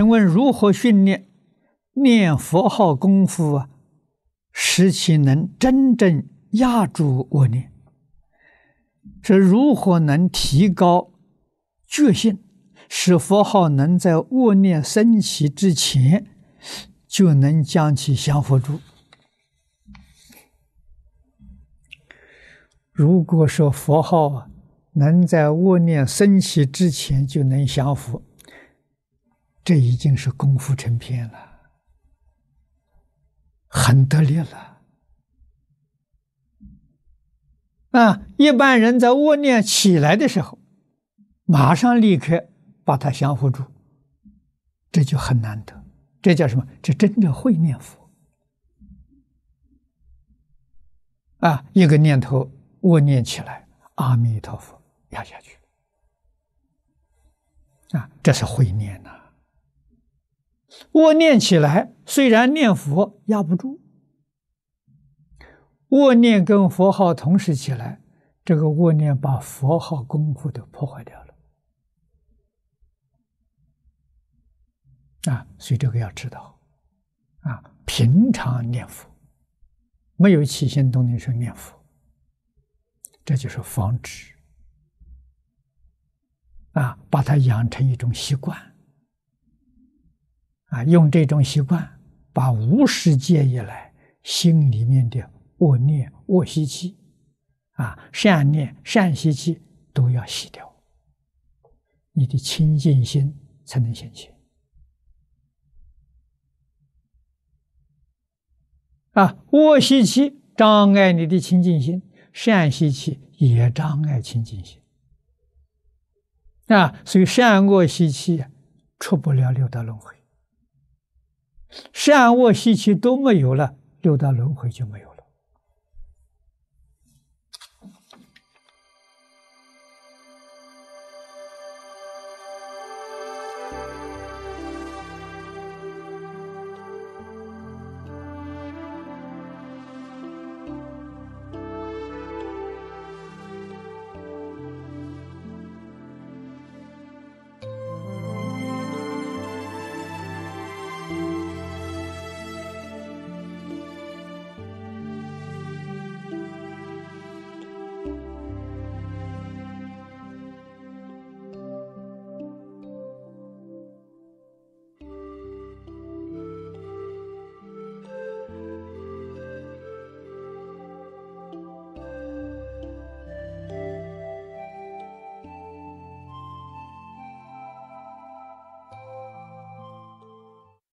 请问如何训练念佛号功夫啊？使其能真正压住恶念？是如何能提高觉性，使佛号能在恶念升起之前就能将其降伏住？如果说佛号能在恶念升起之前就能降伏，这已经是功夫成片了，很得力了。啊，一般人在恶念起来的时候，马上立刻把它降伏住，这就很难得。这叫什么？这真正会念佛啊！一个念头恶念起来，阿弥陀佛压下去啊！这是会念呐、恶念起来，虽然念佛压不住。恶念跟佛号同时起来，这个恶念把佛号功夫都破坏掉了。啊！所以这个要知道。啊，平常念佛。没有起心动念说念佛，这就是防止啊，把它养成一种习惯。啊，用这种习惯把无始界以来心里面的。恶念、恶习气，啊，善念、善习气都要洗掉，你的清净心才能显现。啊，恶习气障碍你的清净心，善习气也障碍清净心。啊，所以善恶习气出不了六道轮回，善恶习气都没有了，六道轮回就没有了。